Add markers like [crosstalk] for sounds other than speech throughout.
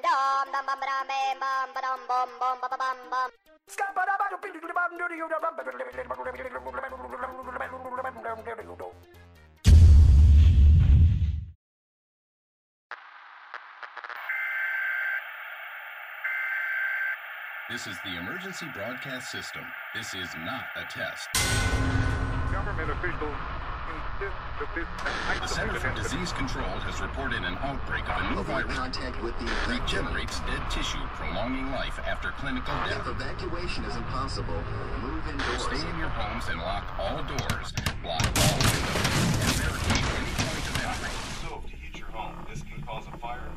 dum dum bum bum bam bum bum bum bum bum bum bum. This is the emergency broadcast system. This is not a test. Government officials the Center for Disease Control has reported an outbreak of a new Avoid virus contact with the that infected. regenerates dead tissue, prolonging life after clinical death. If death. evacuation is impossible, move indoors. Stay in your homes and lock all doors, block all windows, and barricade any point of entry. stove to heat your home. This can cause a fire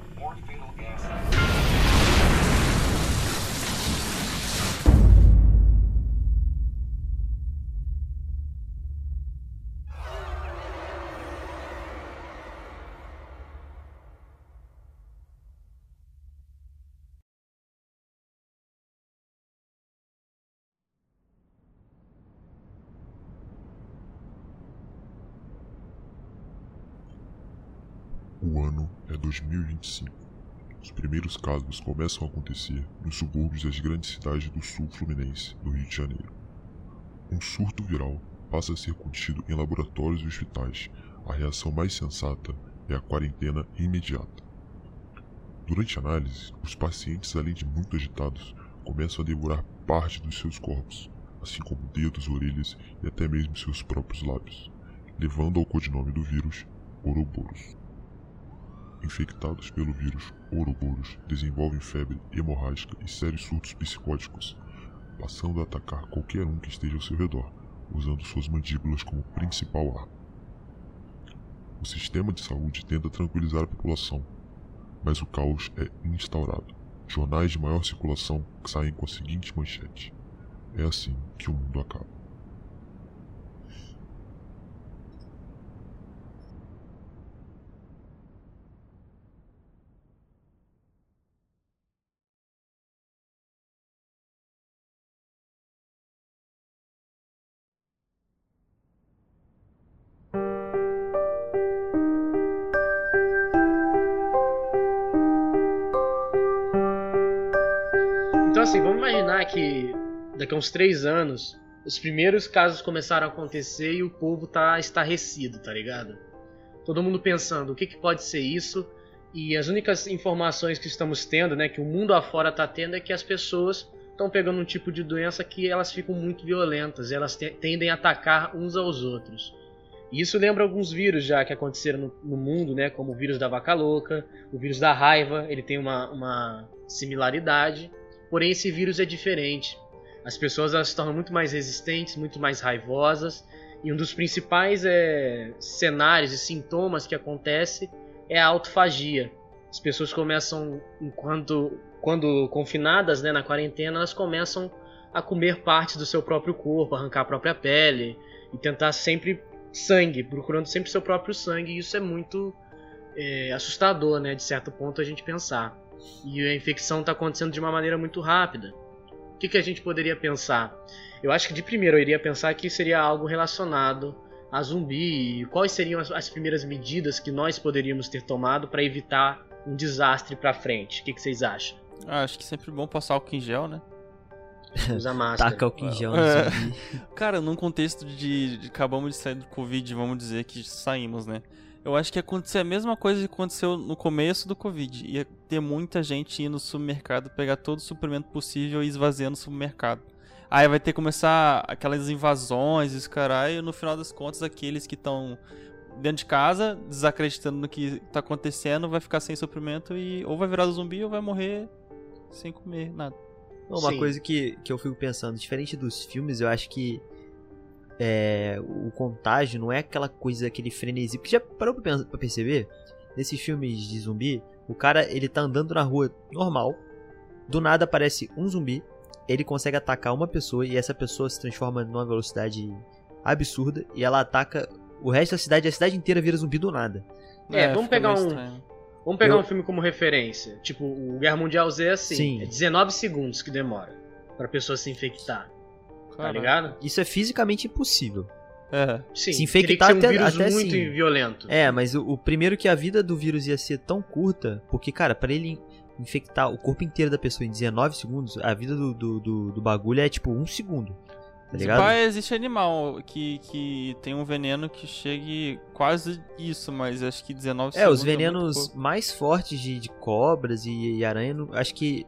O ano é 2025. Os primeiros casos começam a acontecer nos subúrbios das grandes cidades do sul fluminense do Rio de Janeiro. Um surto viral passa a ser contido em laboratórios e hospitais. A reação mais sensata é a quarentena imediata. Durante a análise, os pacientes, além de muito agitados, começam a devorar parte dos seus corpos, assim como dedos, orelhas e até mesmo seus próprios lábios, levando ao codinome do vírus Ouroboros infectados pelo vírus Ouroboros desenvolvem febre hemorrágica e sérios surtos psicóticos, passando a atacar qualquer um que esteja ao seu redor, usando suas mandíbulas como principal arma. O sistema de saúde tenta tranquilizar a população, mas o caos é instaurado. Jornais de maior circulação saem com a seguinte manchete: É assim que o mundo acaba. Assim, vamos imaginar que daqui a uns três anos os primeiros casos começaram a acontecer e o povo tá estarrecido, tá ligado? Todo mundo pensando o que, que pode ser isso e as únicas informações que estamos tendo, né, que o mundo afora tá tendo é que as pessoas estão pegando um tipo de doença que elas ficam muito violentas, elas te- tendem a atacar uns aos outros. E isso lembra alguns vírus já que aconteceram no, no mundo, né, como o vírus da vaca louca, o vírus da raiva, ele tem uma, uma similaridade. Porém, esse vírus é diferente. As pessoas elas se tornam muito mais resistentes, muito mais raivosas. E um dos principais é, cenários e sintomas que acontece é a autofagia. As pessoas começam, enquanto quando confinadas né, na quarentena, elas começam a comer partes do seu próprio corpo, arrancar a própria pele e tentar sempre sangue, procurando sempre seu próprio sangue. E isso é muito é, assustador, né, de certo ponto a gente pensar e a infecção está acontecendo de uma maneira muito rápida. O que, que a gente poderia pensar? Eu acho que de primeiro eu iria pensar que seria algo relacionado a zumbi e quais seriam as, as primeiras medidas que nós poderíamos ter tomado para evitar um desastre para frente. O que, que vocês acham? Ah, acho que é sempre bom passar álcool em gel, né? [laughs] Usa máscara. Taca o gel no É. zumbi. [laughs] Cara, num contexto de, de acabamos de sair do Covid, vamos dizer que saímos, né? Eu acho que ia acontecer a mesma coisa que aconteceu no começo do Covid. Ia ter muita gente indo no supermercado pegar todo o suprimento possível e esvaziando o supermercado. Aí vai ter que começar aquelas invasões, esse caralho, e no final das contas, aqueles que estão dentro de casa, desacreditando no que tá acontecendo, vai ficar sem suprimento e ou vai virar zumbi ou vai morrer sem comer nada. Uma Sim. coisa que, que eu fico pensando, diferente dos filmes, eu acho que é, o contágio não é aquela coisa, aquele frenesi. Porque já parou pra, perceber? Nesses filmes de zumbi, o cara ele tá andando na rua normal, do nada aparece um zumbi, ele consegue atacar uma pessoa e essa pessoa se transforma numa velocidade absurda e ela ataca o resto da cidade e a cidade inteira vira zumbi do nada. É, vamos fica pegar um- estranho. Vamos pegar Eu- um filme como referência. Tipo, o Guerra Mundial Z é assim. Sim. É 19 segundos que demora pra pessoa se infectar. Tá Caraca. ligado? Isso é fisicamente impossível. É. Sim, Se infectar ser um até- vírus até muito sim. violento. É, mas o, o primeiro que a vida do vírus ia ser tão curta, porque, cara, pra ele infectar o corpo inteiro da pessoa em 19 segundos, a vida do, do, do, do bagulho é tipo um segundo. Tá ligado? pá, existe animal que, que tem um veneno que chegue quase isso, mas acho que 19 É, segundos os muito venenos pouco. mais fortes de, de cobras e, e aranha, acho que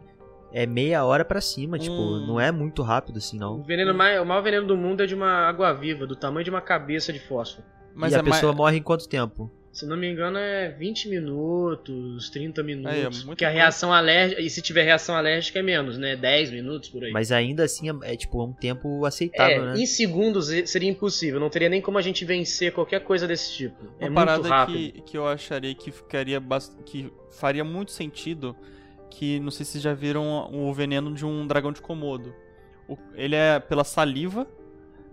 é meia hora pra cima, tipo, Hum. não é muito rápido assim, O, não. veneno mais, o maior veneno do mundo é de uma água-viva, do tamanho de uma cabeça de fósforo. Mas e é a pessoa mais... morre em quanto tempo? Se não me engano, é 20 minutos, 30 minutos. Aí, é muito porque a reação alérgica. E se tiver reação alérgica é menos, né? 10 minutos por aí. Mas ainda assim é, é, tipo um tempo aceitável, é, né? em segundos seria impossível. Não teria nem como a gente vencer qualquer coisa desse tipo. Uma é muito parada rápido. que, que eu acharia que ficaria bast... que faria muito sentido, que não sei se vocês já viram o veneno de um dragão de Komodo. O- Ele é pela saliva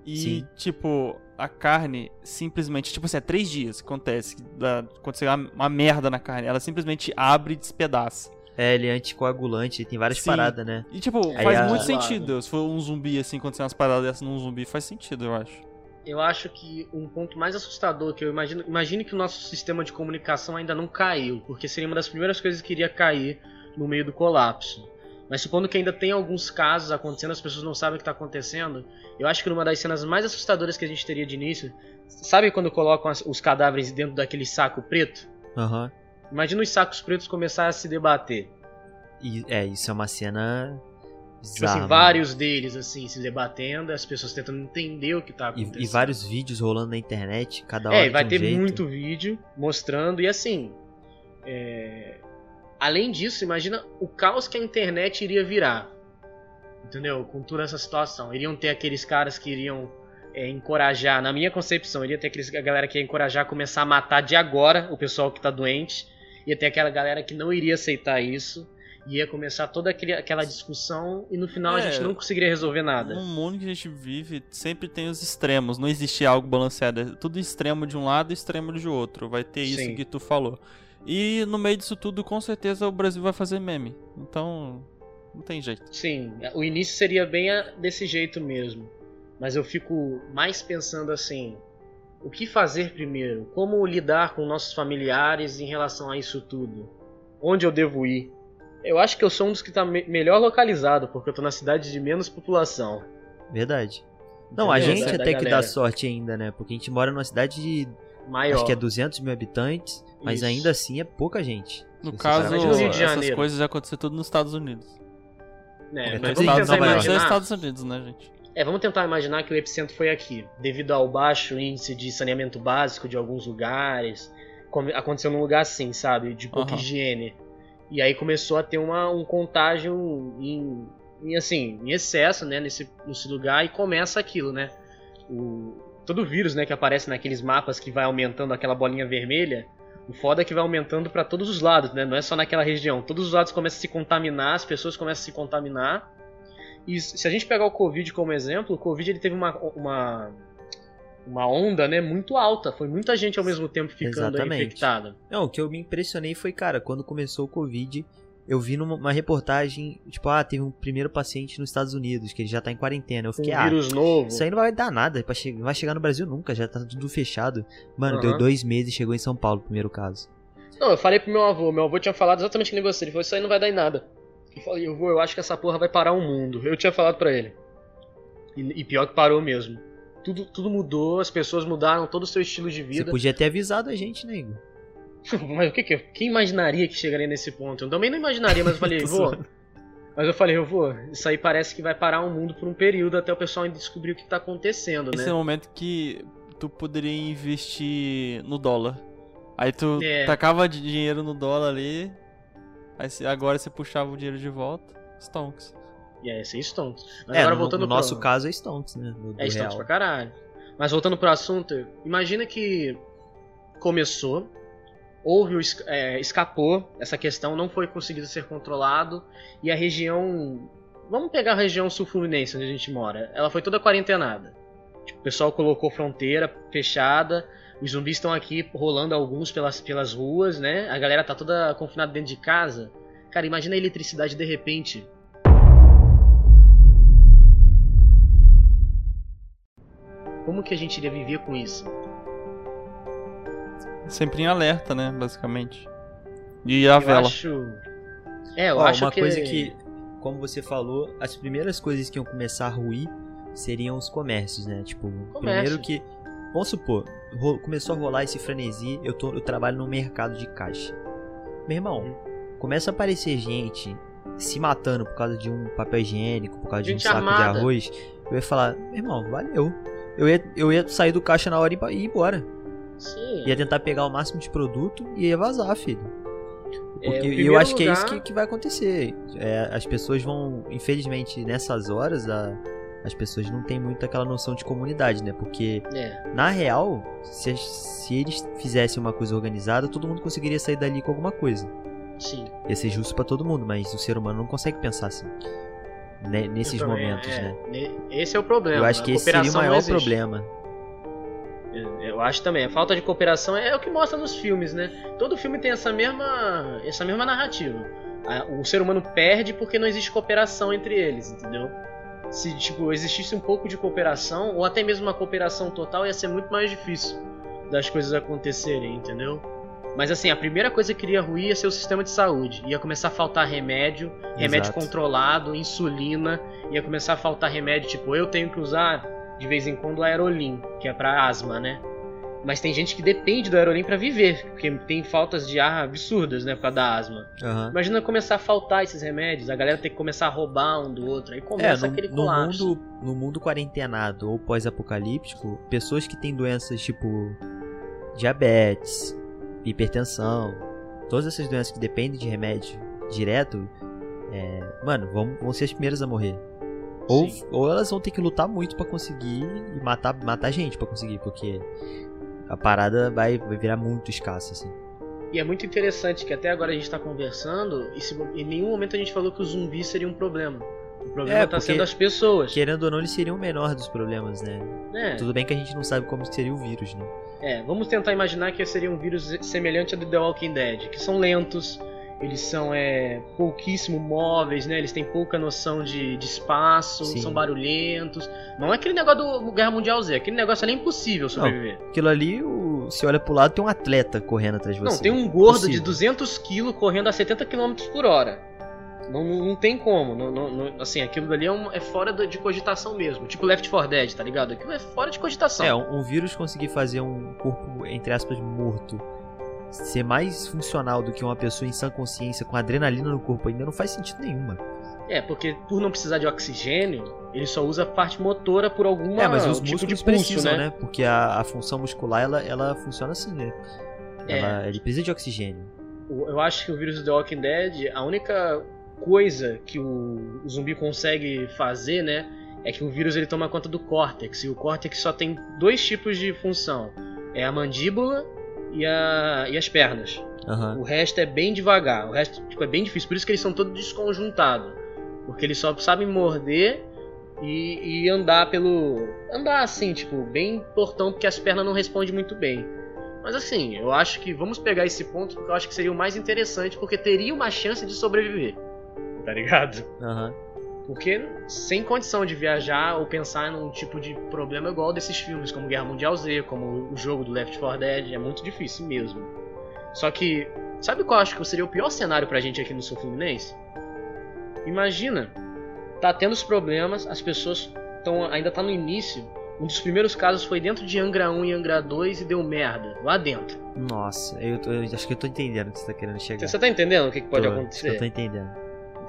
e, Sim. tipo, a carne simplesmente, tipo assim, é três dias que acontece, que dá, aconteceu uma, uma merda na carne, ela simplesmente abre e despedaça. É, ele é anticoagulante, ele tem várias Sim. paradas, né? E, tipo, Aí faz a- muito sentido. Se for um zumbi, assim, acontecer umas paradas dessas num zumbi, faz sentido, eu acho. Eu acho que um ponto mais assustador que eu imagino. Imagine que o nosso sistema de comunicação ainda não caiu, porque seria uma das primeiras coisas que iria cair no meio do colapso. Mas supondo que ainda tem alguns casos acontecendo, as pessoas não sabem o que está acontecendo. Eu acho que numa das cenas mais assustadoras que a gente teria de início. Sabe quando colocam os cadáveres dentro daquele saco preto? Aham. Imagina os sacos pretos começarem a se debater. E é, isso é uma cena Tipo assim, vários deles assim se debatendo, as pessoas tentando entender o que tá E, acontecendo. e vários vídeos rolando na internet, cada hora É, e vai um ter jeito. muito vídeo mostrando, e assim. é, Além disso, imagina o caos que a internet iria virar. Entendeu? Com toda essa situação. Iriam ter aqueles caras que iriam é, encorajar, na minha concepção, iria ter aqueles, a galera que ia encorajar a começar a matar de agora o pessoal que tá doente. Ia ter aquela galera que não iria aceitar isso. Ia começar toda aquela discussão e no final a É. gente não conseguiria resolver nada. No mundo que a gente vive, sempre tem os extremos. Não existe algo balanceado. É tudo extremo de um lado e extremo de outro. Vai ter isso Sim. que tu falou. E no meio disso tudo, com certeza, o Brasil vai fazer meme. Então, não tem jeito. Sim, o início seria bem a- desse jeito mesmo. Mas eu fico mais pensando assim: o que fazer primeiro? Como lidar com nossos familiares em relação a isso tudo? Onde eu devo ir? Eu acho que eu sou um dos que está melhor localizado, porque eu tô na cidade de menos população. Verdade. Não, a gente da até que dá galera. sorte ainda, né? Porque a gente mora numa cidade de. Maior. Acho que é 200 mil habitantes, mas Isso. ainda assim é pouca gente. No você caso, parar pra Imagina o Rio de pensar. essas Janeiro. coisas já aconteceram tudo nos Estados Unidos. né? É, Mas vamos tentar é imaginar. Estados Unidos, né, gente? É, vamos tentar imaginar que o epicentro foi aqui, devido ao baixo índice de saneamento básico de alguns lugares. Aconteceu num lugar assim, sabe? De pouca Aham. higiene. E aí começou a ter uma, um contágio em, em, assim, em excesso, né, nesse, nesse lugar e começa aquilo, né? O, todo vírus, né, que aparece naqueles mapas que vai aumentando aquela bolinha vermelha, o foda é que vai aumentando pra todos os lados, né? Não é só naquela região. Todos os lados começam a se contaminar, as pessoas começam a se contaminar. E se a gente pegar o Covid como exemplo, o Covid ele teve uma, uma, uma onda né, muito alta. Foi muita gente ao mesmo tempo ficando infectada. Não, o que eu me impressionei foi, cara, quando começou o Covid, eu vi numa uma reportagem, tipo, ah, teve um primeiro paciente nos Estados Unidos, que ele já tá em quarentena. Eu Com um fiquei, ah, vírus novo. isso aí não vai dar nada, não vai chegar no Brasil nunca, já tá tudo fechado. Mano, Aham. deu dois meses e chegou em São Paulo o primeiro caso. Não, eu falei pro meu avô. Meu avô tinha falado exatamente que negócio. Ele falou: Isso aí não vai dar em nada. Eu falei: vou, eu acho que essa porra vai parar o mundo. Eu tinha falado pra ele. E, e pior que parou mesmo. Tudo, tudo mudou, as pessoas mudaram todo o seu estilo de Você vida. podia ter avisado a gente, né, Igor? Mas o que que. Quem imaginaria que chegaria nesse ponto? Eu também não imaginaria, mas eu falei, [laughs] vô. zoando. Mas eu falei, eu vou. Isso aí parece que vai parar o mundo por um período até o pessoal descobrir o que tá acontecendo, Esse né? é o momento que tu poderia investir no dólar. Aí tu É. tacava de dinheiro no dólar ali. Aí agora você puxava o dinheiro de volta. Stonks. E aí, esse é Stonks. Mas é, agora no, voltando no pro- nosso caso é Stonks, né? Do, do É Stonks real. pra caralho. Mas voltando pro assunto, imagina que começou, houve é, escapou, essa questão não foi conseguido ser controlado e a região, vamos pegar a região sul-fluminense onde a gente mora, ela foi toda quarentenada. Tipo, o pessoal colocou fronteira fechada, os zumbis estão aqui rolando alguns pelas, pelas ruas, né? A galera tá toda confinada dentro de casa. Cara, imagina a eletricidade de repente como que a gente iria viver com isso? Sempre em alerta, né? Basicamente. E a Eu vela. acho. É, eu Ó, acho uma que. coisa que, como você falou, as primeiras coisas que iam começar a ruir seriam os comércios, né? Tipo, primeiro que. Vamos supor, começou a rolar esse frenesi, eu, tô, eu trabalho no mercado de caixa. Meu irmão, começa a aparecer gente se matando por causa de um papel higiênico, por causa de um Gente saco de armada. arroz. Eu ia falar, meu irmão, valeu. Eu ia, eu ia sair do caixa na hora e ir embora. Sim. Ia tentar pegar o máximo de produto e ia vazar, filho. É, Porque e eu acho que é isso lugar- que, que vai acontecer. É, as pessoas vão, infelizmente, nessas horas, a- as pessoas não têm muito aquela noção de comunidade, né? Porque, É, na real, se, se eles fizessem uma coisa organizada, todo mundo conseguiria sair dali com alguma coisa. sim. Ia ser justo pra todo mundo, mas o ser humano não consegue pensar assim. né, nesses momentos, é, né? Esse é o problema. Eu acho que esse seria o maior problema. Eu acho também. A falta de cooperação é o que mostra nos filmes, né? Todo filme tem essa mesma, essa mesma narrativa. O ser humano perde porque não existe cooperação entre eles, entendeu? Se tipo existisse um pouco de cooperação ou até mesmo uma cooperação total, ia ser muito mais difícil das coisas acontecerem, entendeu? Mas assim, a primeira coisa que iria ruir ia ser o sistema de saúde. Ia começar a faltar remédio, remédio Exato. controlado, insulina, ia começar a faltar remédio, tipo, eu tenho que usar de vez em quando aerolim, que é pra asma, né? Mas tem gente que depende do aerolim pra viver, porque tem faltas de ar absurdas, né, por causa da asma. Aham. Imagina começar a faltar esses remédios, a galera ter que começar a roubar um do outro, aí É, começa no, aquele no colapso. mundo, no mundo quarentenado ou pós-apocalíptico, pessoas que têm doenças tipo diabetes, hipertensão, todas essas doenças que dependem de remédio direto, é, mano, vão, vão ser as primeiras a morrer. Ou, Sim. ou elas vão ter que lutar muito pra conseguir e matar, matar gente pra conseguir, porque a parada vai, vai virar muito escassa, assim. E é muito interessante que até agora a gente tá conversando e se- em nenhum momento a gente falou que o zumbi seria um problema. O problema É, tá porque- sendo as pessoas. Querendo ou não, eles seriam o menor dos problemas, né? É, Tudo bem que a gente não sabe como seria o vírus, né? é, vamos tentar imaginar que seria um vírus semelhante ao do The Walking Dead, que são lentos, eles são é, pouquíssimo móveis, né? Eles têm pouca noção de, de espaço, Sim. são barulhentos. Não é aquele negócio do Guerra Mundial Z, aquele negócio ali é impossível sobreviver. Aquilo ali, o, se olha pro lado, tem um atleta correndo atrás de você. Não, tem um gordo de Possível. 200 kg correndo a 70 km por hora. Não, não, não tem como. Não, não- não- assim, aquilo dali é, um- é fora de cogitação mesmo. Tipo Left 4 Dead, tá ligado? Aquilo é fora de cogitação. É, um, um vírus conseguir fazer um corpo, entre aspas, morto ser mais funcional do que uma pessoa em sã consciência com adrenalina no corpo ainda não faz sentido nenhum, mano. É, porque por não precisar de oxigênio, ele só usa a parte motora por alguma é, mas os tipo músculos pulso, precisam, né? né? Porque a, a função muscular, ela, ela funciona assim, né? É. Ela, ele precisa de oxigênio. Eu acho que o vírus do The Walking Dead, a única coisa que o, o zumbi consegue fazer, né, é que o vírus ele toma conta do córtex. E o córtex só tem dois tipos de função: é a mandíbula e, a, e as pernas. Aham. O resto é bem devagar, o resto tipo, é bem difícil. Por isso que eles são todos desconjuntados. Porque eles só sabem morder e, e andar pelo. Andar assim, tipo, bem portão, porque as pernas não respondem muito bem. Mas assim, eu acho que vamos pegar esse ponto porque eu acho que seria o mais interessante, porque teria uma chance de sobreviver. Tá ligado? Aham. Porque sem condição de viajar ou pensar num tipo de problema igual desses filmes, como Guerra Mundial Z, como o jogo do Left 4 Dead, é muito difícil mesmo. Só que, sabe qual eu acho que seria o pior cenário pra gente aqui no Sul Fluminense? Imagina, tá tendo os problemas, as pessoas estão ainda tá no início. Um dos primeiros casos foi dentro de Angra 1 e Angra 2 e deu merda, lá dentro. Nossa, eu, tô- eu acho que eu tô entendendo o que você tá querendo chegar. Você tá entendendo o que, que pode Tô, acho que acontecer? Eu tô entendendo.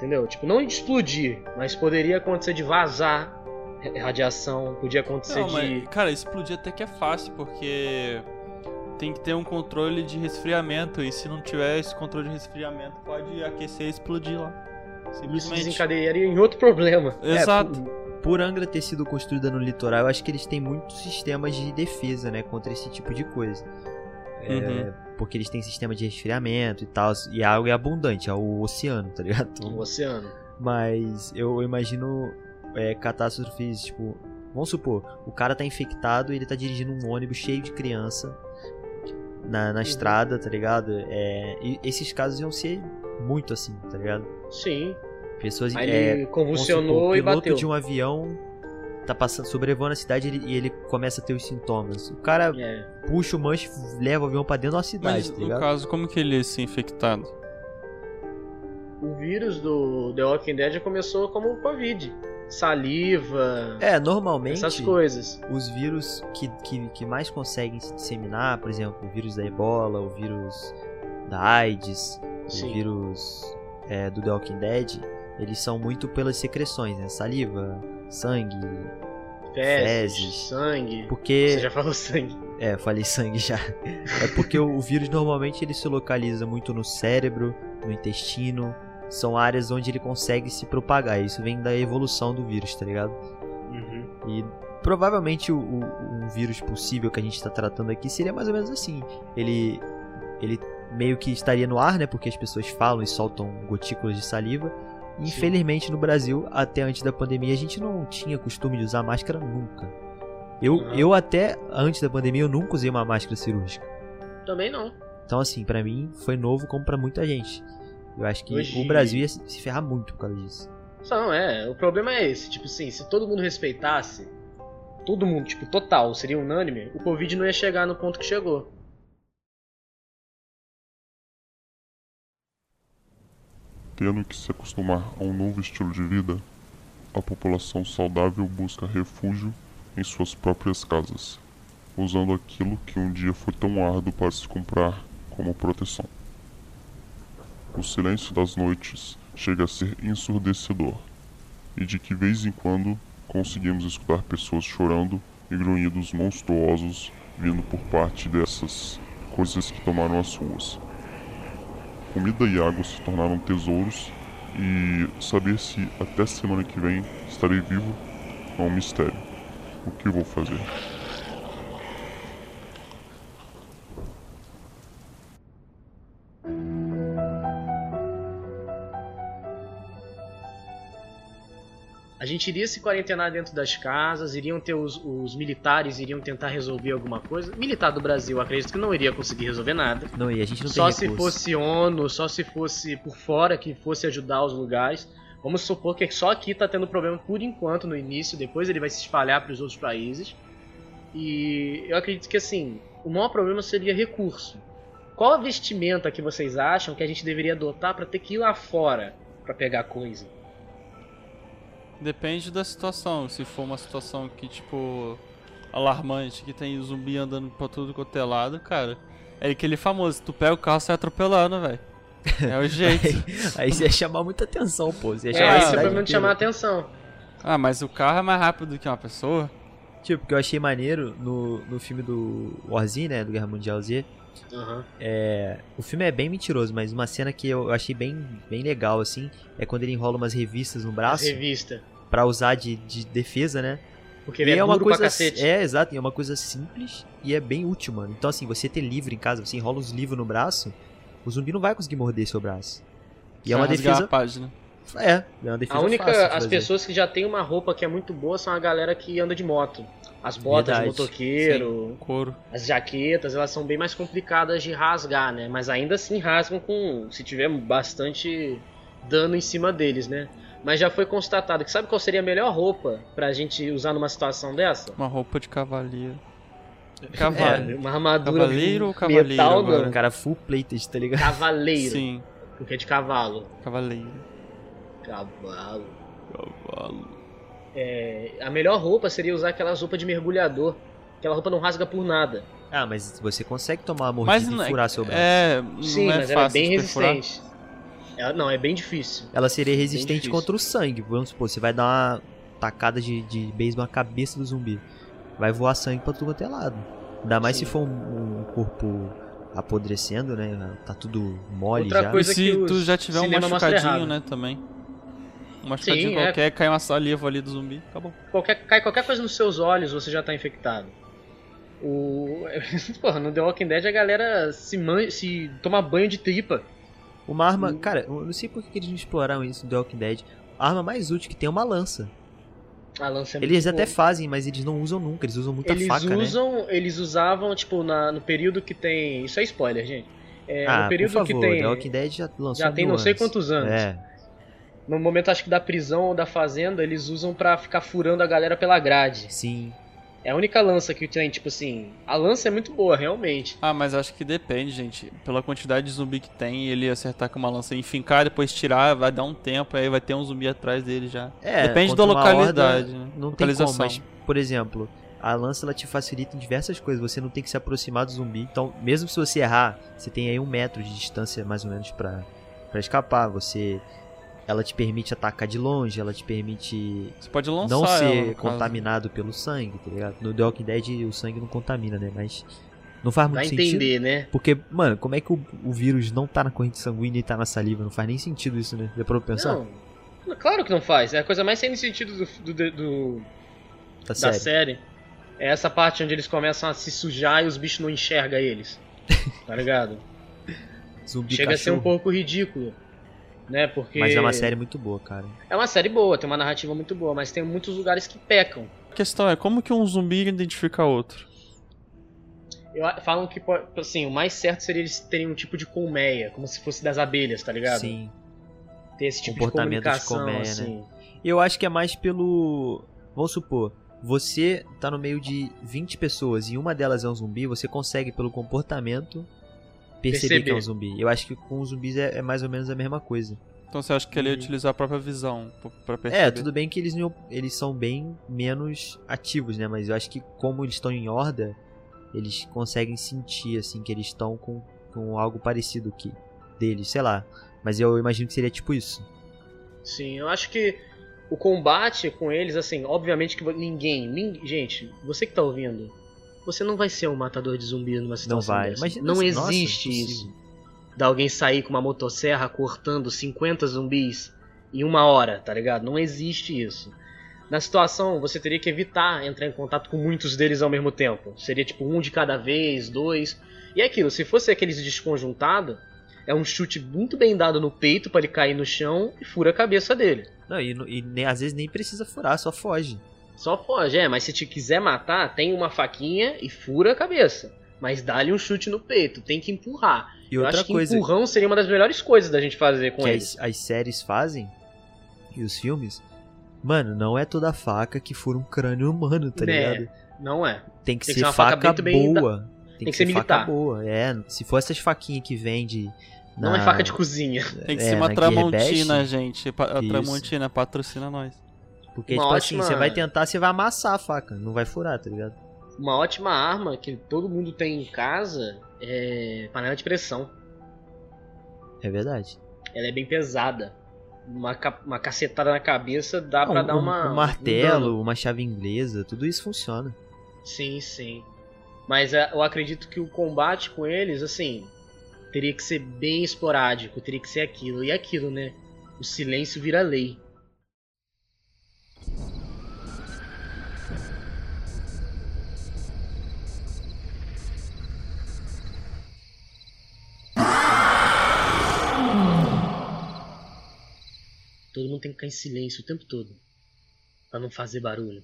Entendeu? Tipo, não de explodir, mas poderia acontecer de vazar ra- radiação, podia acontecer Não, de. mas, cara, explodir até que é fácil, porque tem que ter um controle de resfriamento, e se não tiver esse controle de resfriamento, pode aquecer e explodir lá. Isso Simplesmente. desencadearia em outro problema. Exato. É, por, por Angra ter sido construída no litoral, eu acho que eles têm muitos sistemas de defesa, né, contra esse tipo de coisa. É, Uhum. porque eles têm sistema de resfriamento e tal, e a água é abundante, é o oceano, tá ligado? No Então, oceano. Mas eu imagino é, catástrofes, tipo, vamos supor, o cara tá infectado e ele tá dirigindo um ônibus cheio de criança na, na estrada, tá ligado? É, esses casos iam ser muito assim, tá ligado? Sim. Pessoas Aí é, ele convulsionou supor, e piloto bateu. de um avião tá passando, sobrevoando a cidade e ele, e ele começa a ter os sintomas. O cara É. puxa o manche, leva o avião pra dentro da cidade, Mas tá no caso, como que ele ia ser infectado? O vírus do The Walking Dead começou como o Covid. Saliva, É, normalmente essas coisas. os vírus que, que, que mais conseguem se disseminar, por exemplo, o vírus da ebola, o vírus da AIDS, o Sim. vírus é, do The Walking Dead, eles são muito pelas secreções, né? Saliva, sangue, Fezes, Fezes. sangue. porque... Você já falou sangue. É, falei sangue já. É porque o, o vírus normalmente ele se localiza muito no cérebro, no intestino. São áreas onde ele consegue se propagar. Isso vem da evolução do vírus, tá ligado? Uhum. E provavelmente o, o- um vírus possível que a gente está tratando aqui seria mais ou menos assim. Ele, ele meio que estaria no ar, né? Porque as pessoas falam e soltam gotículas de saliva. Infelizmente no Brasil, até antes da pandemia, a gente não tinha costume de usar máscara nunca. Eu, eu até antes da pandemia eu nunca usei uma máscara cirúrgica. Também não. Então assim, pra mim foi novo como pra muita gente. Eu acho que Hoje- o Brasil ia se se ferrar muito por causa disso. Só não, é. O problema é esse. Tipo assim, se todo mundo respeitasse, todo mundo, tipo, total, seria unânime, o Covid não ia chegar no ponto que chegou. Tendo que se acostumar a um novo estilo de vida, a população saudável busca refúgio em suas próprias casas, usando aquilo que um dia foi tão árduo para se comprar como proteção. O silêncio das noites chega a ser ensurdecedor, e de que vez em quando conseguimos escutar pessoas chorando e grunhidos monstruosos vindo por parte dessas coisas que tomaram as ruas. Comida e água se tornaram tesouros e saber se até semana que vem estarei vivo é um mistério. O que vou fazer? A gente iria se quarentenar dentro das casas, iriam ter os, os militares, iriam tentar resolver alguma coisa. Militar do Brasil, acredito que não iria conseguir resolver nada. Não, e a gente não só se recurso. fosse ONU, só se fosse por fora que fosse ajudar os lugares. Vamos supor que só aqui tá tendo problema por enquanto no início, depois ele vai se espalhar para os outros países. E eu acredito que assim, o maior problema seria recurso. Qual a vestimenta que vocês acham que a gente deveria adotar para ter que ir lá fora para pegar coisa? Depende da situação. Se for uma situação que, tipo, alarmante, que tem zumbi andando pra tudo quanto é lado, cara. É aquele famoso, tu pega o carro e sai atropelando, velho. É o [laughs] jeito. Aí você ia chamar muita atenção, pô. Você ia É, chamar a isso é pra não te inteira. chamar atenção. ah, mas o carro é mais rápido do que uma pessoa. Tipo, porque eu achei maneiro no, no filme do Warzine, né? Do Guerra Mundial Z. Aham. É, o filme é bem mentiroso, mas uma cena que eu achei bem, bem legal, assim, é quando ele enrola umas revistas no braço revista. pra usar de, de defesa, né? Porque ele é, e é uma duro coisa. pra cacete. É, exato, e é uma coisa simples e é bem útil, mano. Então, assim, você ter livro em casa, você enrola os livros no braço, o zumbi não vai conseguir morder seu braço. E é uma defesa. a página. É, é uma defesa A única, fácil de as fazer. pessoas que já tem uma roupa que é muito boa são a galera que anda de moto. As botas Verdade, de motoqueiro, Couro. as jaquetas, elas são bem mais complicadas de rasgar, né? Mas ainda assim rasgam com se tiver bastante dano em cima deles, né? Mas já foi constatado que sabe qual seria a melhor roupa pra gente usar numa situação dessa? Uma roupa de cavaleiro. É, Cavaleiro. Uma armadura Cavaleiro ou de cavaleiro metal, agora? não. Um cara full plated, tá ligado? Cavaleiro, Sim, porque é de cavalo. cavaleiro. Cavalo. Cavalo. É, a melhor roupa seria usar aquelas roupas de mergulhador. Aquela roupa não rasga por nada. Ah, mas você consegue tomar uma Mas mordida não e é, furar seu braço. é, não Sim, é mas ela é bem resistente. Ela, não, é bem difícil. Ela seria resistente contra o sangue. Vamos supor, você vai dar uma tacada de, de beisebol na cabeça do zumbi. Vai voar sangue pra tudo quanto é lado. Ainda mais Sim. se for um, um corpo apodrecendo, né? Tá tudo mole Outra já. E coisa se que tu já tiver um machucadinho, né, também. Um machucadinho Sim, é. qualquer, cai uma saliva ali do zumbi, acabou. Qualquer, cai qualquer coisa nos seus olhos, você já tá infectado. O... [laughs] Porra, no The Walking Dead a galera se, man... se toma banho de tripa. Uma arma. Cara, eu não sei por que eles não exploraram isso no The Walking Dead. A arma mais útil que tem é uma lança. A lança é Eles muito até boa. fazem, mas eles não usam nunca. Eles usam muita Eles faca, né? usam, eles usavam, tipo, na, no período que tem. Isso é spoiler, gente. É, Ah, no período por favor, que tem. The Walking Dead já lançou Já tem não sei quantos anos. É. No momento, acho que da prisão ou da fazenda, eles usam pra ficar furando a galera pela grade. Sim. É a única lança que tem, tipo assim. A lança é muito boa, realmente. Ah, mas acho que depende, gente. Pela quantidade de zumbi que tem, ele acertar com uma lança e fincar, depois tirar, vai dar um tempo, aí vai ter um zumbi atrás dele já. É, Depende da uma localidade, horda, né? Não tem como, Localização. mas, por exemplo, a lança ela te facilita em diversas coisas. Você não tem que se aproximar do zumbi. Então, mesmo se você errar, você tem aí um metro de distância mais ou menos pra, pra escapar. Você. Ela te permite atacar de longe, ela te permite Você pode lançar não ela, ser caso. contaminado pelo sangue, tá ligado? No The Walking Dead o sangue não contamina, né? Mas não faz muito Vai sentido. entender, né? Porque, mano, como é que o, o vírus não tá na corrente sanguínea e tá na saliva? Não faz nem sentido isso, né? Já pra pensar? Não. Claro que não faz. É a coisa mais sem sentido do, do- do- tá da sério. série. É essa parte onde eles começam a se sujar e os bichos não enxergam eles. [laughs] Tá ligado? Zumbi Chega a ser um cachorro. pouco ridículo. Né? Porque. Mas é uma série muito boa, cara. É uma série boa, tem uma narrativa muito boa, mas tem muitos lugares que pecam. A questão é, como que um zumbi identifica outro? Eu, falam que, assim, o mais certo seria eles terem um tipo de colmeia, como se fosse das abelhas, tá ligado? Sim. Ter esse tipo Comportamento de de colmeia, né? assim. Eu acho que é mais pelo. Vamos supor, você tá no meio de 20 pessoas e uma delas é um zumbi, você consegue, pelo comportamento, perceber, Perceber. que é um zumbi. Eu acho que com os zumbis é, é mais ou menos a mesma coisa. Então você acha que ele ia E- utilizar a própria visão p- pra perceber? É, tudo bem que eles, não- eles são bem menos ativos, né? Mas eu acho que como eles estão em horda, eles conseguem sentir, assim, que eles estão com, com algo parecido que deles, sei lá. Mas eu imagino que seria tipo isso. Sim, eu acho que o combate com eles, assim, obviamente que ninguém, nin- gente, você que tá ouvindo, você não vai ser um matador de zumbi numa Não situação vai. dessa. Imagina, não nossa, existe impossível. isso. Da alguém sair com uma motosserra cortando 50 zumbis em uma hora, tá ligado? Não existe isso. Na situação, você teria que evitar entrar em contato com muitos deles ao mesmo tempo. Seria tipo um de cada vez, dois. E é aquilo, se fosse aqueles desconjuntado, é um chute muito bem dado no peito pra ele cair no chão e fura a cabeça dele. Não, e, e nem- às vezes nem precisa furar, só foge. Só foge, é, mas se te quiser matar, tem uma faquinha e fura a cabeça. Mas dá-lhe um chute no peito, tem que empurrar. E Eu outra acho que coisa empurrão seria uma das melhores coisas da gente fazer com que eles. as, as séries fazem e os filmes, mano, não é toda faca que fura um crânio humano, tá Né, ligado? Não é. Tem que Tem que ser ser uma faca faca bem da- boa. Tem, que, ser ser faca militar. boa. É, se for essas faquinhas que vende. Não na- é faca de cozinha. Tem que é, ser uma na Tramontina, Gearbest, gente. A. Tramontina patrocina nós. Porque, Uma tipo ótima- assim, você vai tentar, você vai amassar a faca, não vai furar, tá ligado? Uma ótima arma que todo mundo tem em casa é panela de pressão. É verdade. Ela é bem pesada. Uma, ca- uma cacetada na cabeça dá pra um, dar uma. um um martelo, dano. uma chave inglesa, tudo isso funciona. Sim, sim. Mas é, eu acredito que o combate com eles, assim, teria que ser bem esporádico, teria que ser aquilo. E aquilo, né? O silêncio vira lei. Todo mundo tem que ficar em silêncio o tempo todo. Pra não fazer barulho.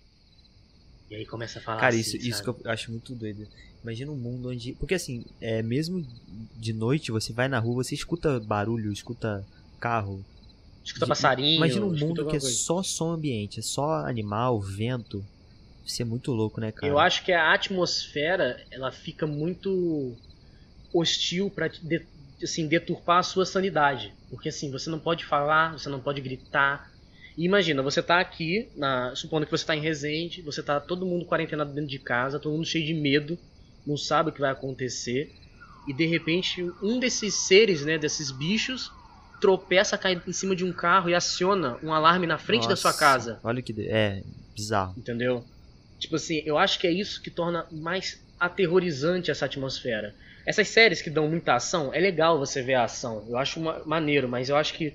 E aí começa a falar Cara, assim, isso, isso que eu acho muito doido. Imagina um mundo onde. Porque assim, é, mesmo de noite, você vai na rua, você escuta barulho, escuta carro. Escuta de- passarinho. Imagina um mundo que é coisa. só som ambiente, é só animal, vento. Isso é muito louco, né, cara? Eu acho que a atmosfera ela fica muito hostil de- assim, deturpar a sua sanidade. Porque assim, você não pode falar, você não pode gritar. E imagina, você tá aqui, na, supondo que você tá em Resende, você tá todo mundo quarentenado dentro de casa, todo mundo cheio de medo, não sabe o que vai acontecer. E de repente, um desses seres, né, desses bichos, tropeça, cai em cima de um carro e aciona um alarme na frente da sua Nossa, casa. Olha que. de- É, bizarro. Entendeu? Tipo assim, eu acho que é isso que torna mais aterrorizante essa atmosfera. Essas séries que dão muita ação, é legal você ver a ação. Eu acho uma- maneiro, mas eu acho que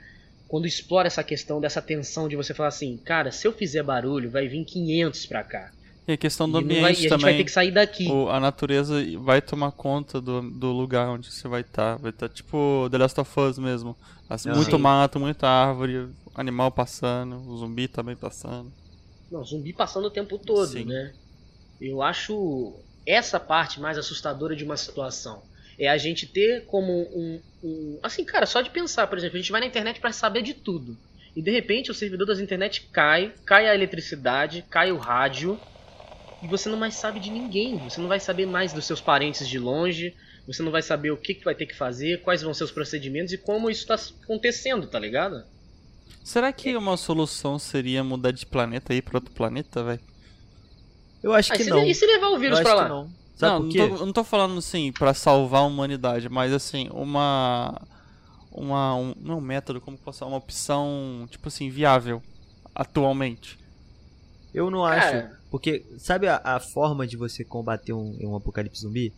quando explora essa questão dessa tensão de você falar assim, cara, se eu fizer barulho, vai vir 500 pra cá. E a questão E, do vai- ambiente e a gente vai também. ter que sair daqui. O- a natureza vai tomar conta do, do lugar onde você vai estar. Vai estar tipo The Last of Us mesmo. Assim, muito Sim. mato, muita árvore, animal passando, zumbi também passando. Não, zumbi passando o tempo todo, Sim. né? Eu acho essa parte mais assustadora de uma situação. É a gente ter como um, um- Assim, cara, só de pensar, por exemplo, a gente vai na internet pra saber de tudo. E de repente o servidor das internet cai, cai a eletricidade, cai o rádio, e você não mais sabe de ninguém. Você não vai saber mais dos seus parentes de longe, você não vai saber o que, que vai ter que fazer, quais vão ser os procedimentos e como isso tá acontecendo, tá ligado? Será que uma solução seria mudar de planeta e ir pra outro planeta, velho? Eu acho Ah, que e se- não. E se levar o vírus eu pra acho lá? que não. Sabe não, por não quê? tô, não tô falando assim pra salvar a humanidade, mas assim, uma. Uma. Um, não é um método, como posso falar? Uma opção, tipo assim, viável atualmente. Eu não acho. Cara. Porque, sabe a, a forma de você combater um, um apocalipse zumbi?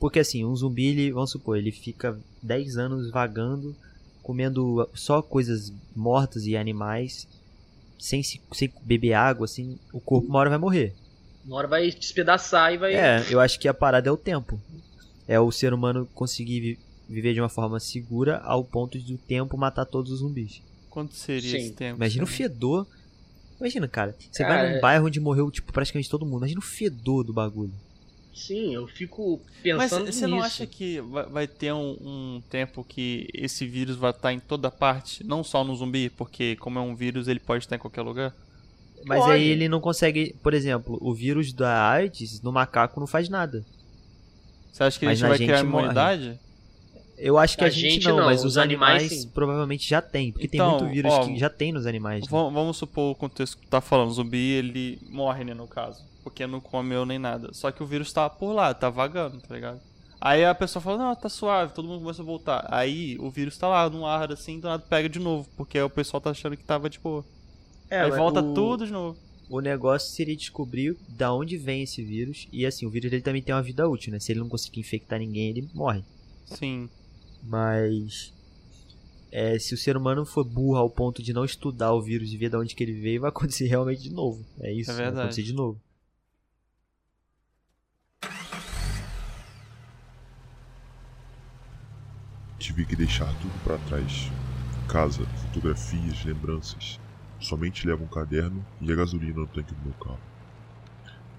Porque assim, um zumbi, ele, vamos supor, ele fica 10 anos vagando, comendo só coisas mortas e animais, sem, se- sem beber água, assim, o corpo uma hora vai morrer. Uma hora vai despedaçar e vai. É, eu acho que a parada é o tempo. É o ser humano conseguir vi- viver de uma forma segura ao ponto de o tempo matar todos os zumbis. Quanto seria Sim. esse tempo? Imagina o fedor. Imagina, cara, você Cara, vai num é- bairro onde morreu, tipo, praticamente todo mundo. Imagina o fedor do bagulho. Sim, eu fico Mas pensando você não acha que vai, ter um, um tempo que esse vírus vai estar em toda parte, não só no zumbi, porque como é um vírus ele pode estar em qualquer lugar? Mas Pode. aí ele não consegue, por exemplo, o vírus da AIDS no macaco não faz nada. Você acha que a Mas gente na vai criar morre. Eu acho que a, A gente, gente não, não, mas os os animais, animais, provavelmente já tem, porque Então, tem muito vírus ó, que já tem nos animais. né? Vam- Vamos supor o contexto que tá falando, o zumbi ele morre, né, no caso, porque não comeu nem nada. Só que o vírus tá por lá, tá vagando, tá ligado? Aí a pessoa fala, não, tá suave, todo mundo começa a voltar. Aí o vírus tá lá, no ar assim, do nada pega de novo, porque o pessoal tá achando que tava de boa. É, Aí volta o- tudo de novo. O negócio seria descobrir da onde vem esse vírus. E assim, o vírus ele também tem uma vida útil, né? Se ele não conseguir infectar ninguém, ele morre. Sim. Mas. é, se o ser humano for burro ao ponto de não estudar o vírus e ver de onde que ele veio, vai acontecer [laughs] realmente de novo. É isso, É vai acontecer de novo. Tive que deixar tudo para trás. Casa, fotografias, lembranças. Somente levo um caderno e a gasolina no tanque do meu carro.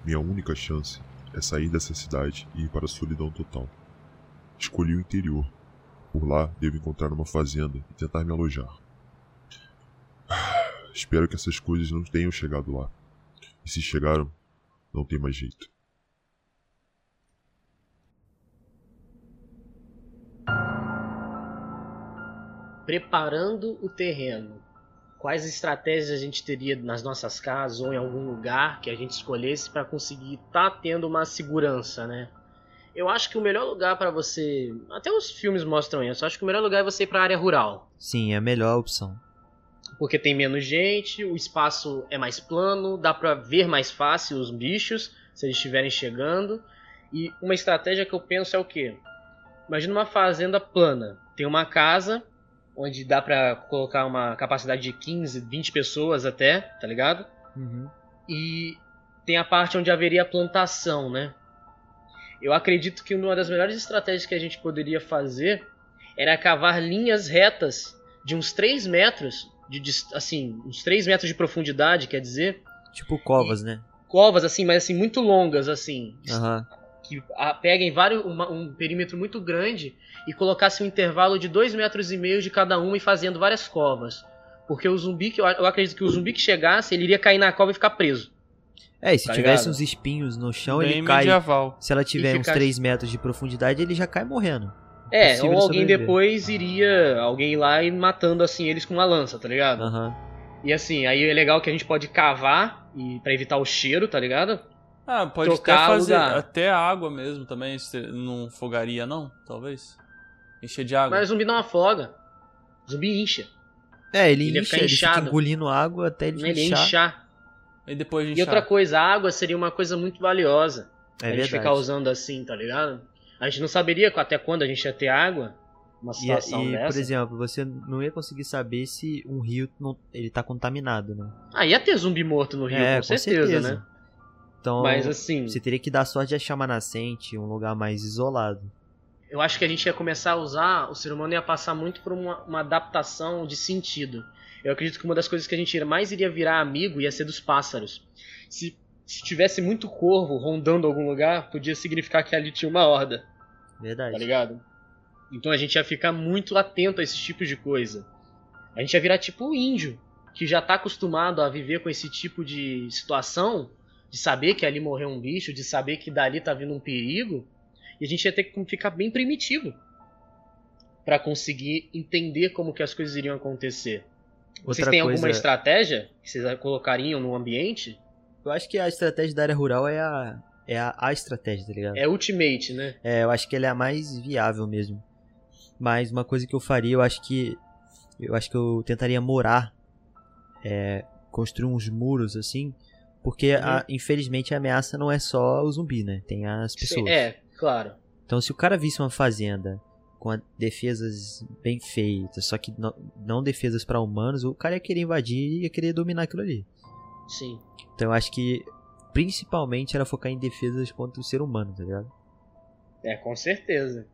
Minha única chance é sair dessa cidade e ir para a solidão total. Escolhi o interior. Por lá devo encontrar uma fazenda e tentar me alojar. [sighs] Espero que essas coisas não tenham chegado lá. E se chegaram, não tem mais jeito. Preparando o terreno. Quais estratégias a gente teria nas nossas casas ou em algum lugar que a gente escolhesse para conseguir estar tendo uma segurança, né? Eu acho que o melhor lugar para você, até os filmes mostram isso. Eu acho que o melhor lugar é você ir para área rural. Sim, é a melhor opção. porque tem menos gente, o espaço é mais plano, dá pra ver mais fácil os bichos se eles estiverem chegando. E uma estratégia que eu penso é o quê? Imagina uma fazenda plana, tem uma casa onde dá pra colocar uma capacidade de 15, 20 pessoas até, tá ligado? Uhum. E tem a parte onde haveria plantação, né? Eu acredito que uma das melhores estratégias que a gente poderia fazer era cavar linhas retas de uns 3 metros, de, assim, uns 3 metros de profundidade, quer dizer, Tipo covas, né? covas assim, mas assim muito longas assim, Aham. que a- peguem vários uma- um perímetro muito grande e colocassem um intervalo de 2 metros e meio de cada uma e fazendo várias covas. Porque o zumbi que eu, eu acredito que o zumbi que chegasse, ele iria cair na cova e ficar preso. É, e se Tá tivesse ligado? uns espinhos no chão, Bem ele cai. medieval. Se ela tiver uns ficar- 3 metros de profundidade, ele já cai morrendo. É, ou alguém depois iria alguém lá e matando assim eles com uma lança, tá ligado? Aham. E assim, aí é legal que a gente pode cavar e para evitar o cheiro, tá ligado? Ah, pode Trocar até fazer lugar. até água mesmo também, não fogaria não, talvez. Encher de água. Mas o zumbi não afoga. O zumbi incha. É, ele, Ele incha, ele fica engolindo água até ele, Ele inchar. inchar. E depois de E inchar. outra coisa, a água seria uma coisa muito valiosa. É a gente verdade. ficar usando assim, tá ligado? A gente não saberia até quando a gente ia ter água. Uma E, situação e, dessa. por exemplo, você não ia conseguir saber se um rio não, ele tá contaminado, né? Ah, ia ter zumbi morto no rio, é, com certeza, né? Então, Mas assim, você teria que dar sorte de achar uma nascente, um lugar mais isolado. eu acho que a gente ia começar a usar, o ser humano ia passar muito por uma, uma adaptação de sentido. Eu acredito que uma das coisas que a gente mais iria virar amigo ia ser dos pássaros. Se, se tivesse muito corvo rondando algum lugar, podia significar que ali tinha uma horda, Verdade. tá ligado? Então a gente ia ficar muito atento a esses tipos de coisa. A gente ia virar tipo o índio, que já tá acostumado a viver com esse tipo de situação, de saber que ali morreu um bicho, de saber que dali tá vindo um perigo, e a gente ia ter que ficar bem primitivo para conseguir entender como que as coisas iriam acontecer. Vocês Outra têm alguma coisa- estratégia que vocês colocariam no ambiente? Eu acho que a estratégia da área rural é a, é a, a estratégia, tá ligado? É ultimate, né? É, eu acho que ela é a mais viável mesmo. Mas uma coisa que eu faria, eu acho que. Eu acho que eu tentaria morar. é, construir uns muros assim. Porque, Uhum. a- infelizmente, a ameaça não é só o zumbi, né? Tem as pessoas. É, claro. Então, se o cara visse uma fazenda com a- defesas bem feitas, só que não, não defesas pra humanos, o cara ia querer invadir e ia querer dominar aquilo ali. Sim. Então, eu acho que principalmente era focar em defesas contra o ser humano, tá ligado? É, com certeza.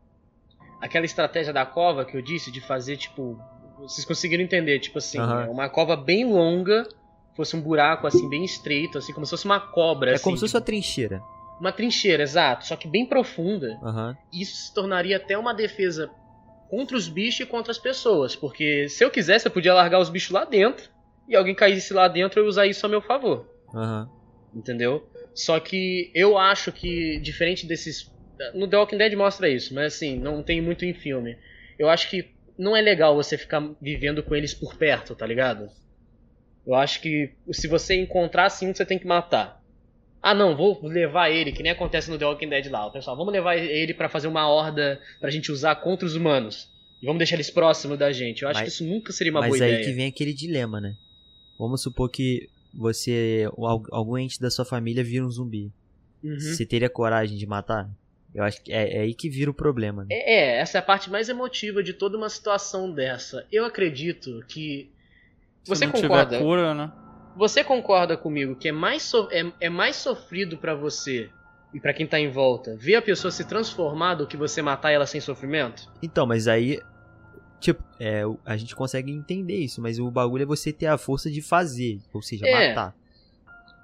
Aquela estratégia da cova que eu disse de fazer, tipo. Vocês conseguiram entender, tipo assim, é uma cova bem longa, fosse um buraco assim, bem estreito, assim, como se fosse uma cobra. É assim, como se fosse uma tipo, trincheira. Uma trincheira, exato, só que bem profunda. Aham. Isso se tornaria até uma defesa contra os bichos e contra as pessoas. Porque se eu quisesse, eu podia largar os bichos lá dentro e alguém caísse lá dentro eu usar isso a meu favor. Aham. Entendeu? Só que eu acho que, diferente desses. No The Walking Dead mostra isso, mas assim, não tem muito em filme. Eu acho que não é legal você ficar vivendo com eles por perto, tá ligado? Eu acho que se você encontrar assim, você tem que matar. Ah, não, vou levar ele, que nem acontece no The Walking Dead lá. O pessoal, vamos levar ele pra fazer uma horda pra gente usar contra os humanos. E vamos deixar eles próximos da gente. Eu acho Mas- que isso nunca seria uma Mas boa aí ideia. que vem aquele dilema, né? Vamos supor que você, algum ente da sua família vira um zumbi. Uhum. Você teria coragem de matar? Eu acho que é, é aí que vira o problema. Né? É, é, essa é a parte mais emotiva de toda uma situação dessa. Eu acredito que. Se Você não concorda? tiver cura, né? Você concorda comigo que é mais, so- é, é mais sofrido pra você e pra quem tá em volta ver a pessoa se transformar do que você matar ela sem sofrimento? Então, mas aí. Tipo, é, a gente consegue entender isso, mas o bagulho é você ter a força de fazer, ou seja, É. matar.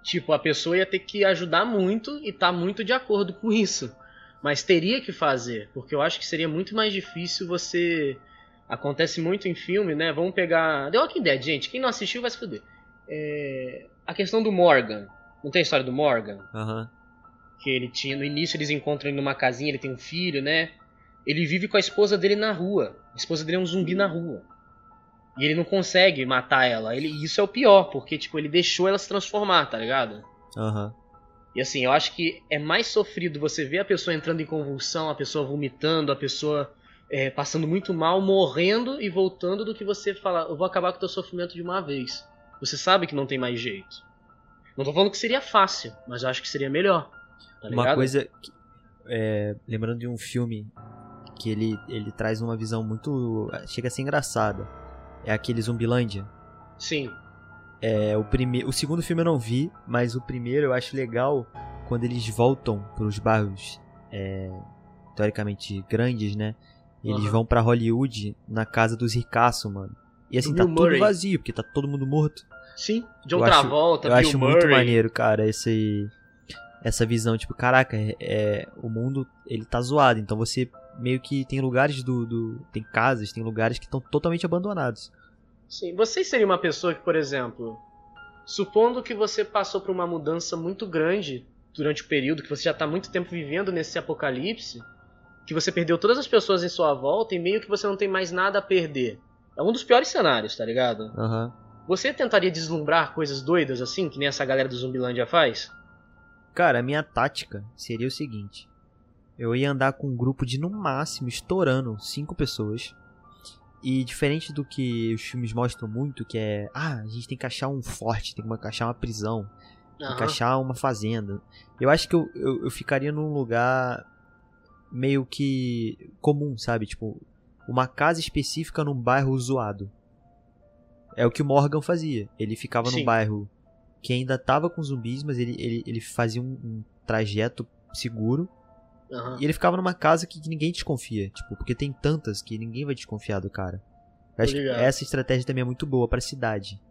Tipo, a pessoa ia ter que ajudar muito e tá muito de acordo com isso. Mas teria que fazer, porque eu acho que seria muito mais difícil você. Acontece muito em filme, né? Vamos pegar. The Walking Dead, gente. Quem não assistiu vai se fuder. É... A questão do Morgan. Não tem a história do Morgan? Aham. Que ele tinha. No início eles encontram ele numa casinha, ele tem um filho, né? Ele vive com a esposa dele na rua. A esposa dele é um zumbi na rua. E ele não consegue matar ela. Ele, e isso é o pior, porque, tipo, ele deixou ela se transformar, tá ligado? Aham. E assim, eu acho que é mais sofrido você ver a pessoa entrando em convulsão, a pessoa vomitando, a pessoa é, passando muito mal, morrendo e voltando, do que você falar, eu vou acabar com o teu sofrimento de uma vez. Você sabe que não tem mais jeito. Não tô falando que seria fácil, mas eu acho que seria melhor. Tá Uma coisa. que- é, lembrando de um filme que ele, ele traz uma visão muito. chega a ser engraçada. É aquele Zumbilândia. Sim. É, o, prime... o segundo filme eu não vi, mas o primeiro eu acho legal quando eles voltam pros bairros é, teoricamente grandes, né? E eles Aham. vão pra Hollywood na casa dos ricaços, mano. E assim, tá tudo vazio, porque tá todo mundo morto. Sim. John Eu acho- Travolta, eu Bill acho Murray. muito maneiro, cara, esse essa visão, tipo, caraca, é, é- o mundo ele tá zoado, então você meio que tem lugares do, do- tem casas, tem lugares que estão totalmente abandonados. Sim. Você seria uma pessoa que, por exemplo, supondo que você passou por uma mudança muito grande durante o período que você já está muito tempo vivendo nesse apocalipse, que você perdeu todas as pessoas em sua volta e meio que você não tem mais nada a perder. É um dos piores cenários, tá ligado? Aham. Você tentaria deslumbrar coisas doidas assim, que nem essa galera do Zumbilândia faz? Cara, a minha tática seria o seguinte: eu ia andar com um grupo de no máximo estourando cinco pessoas. E diferente do que os filmes mostram muito, que é, ah, a gente tem que achar um forte, tem que achar uma prisão, tem que achar uma fazenda. Eu acho que eu, eu, eu ficaria num lugar meio que comum, sabe? Tipo, uma casa específica num bairro zoado. É o que o Morgan fazia. Ele ficava Sim. num bairro que ainda tava com zumbis, mas ele, ele, ele fazia um, um trajeto seguro. Aham. E ele ficava numa casa que ninguém desconfia. Tipo, porque tem tantas que ninguém vai desconfiar do cara. Eu acho que ligado. essa estratégia também é muito boa pra cidade.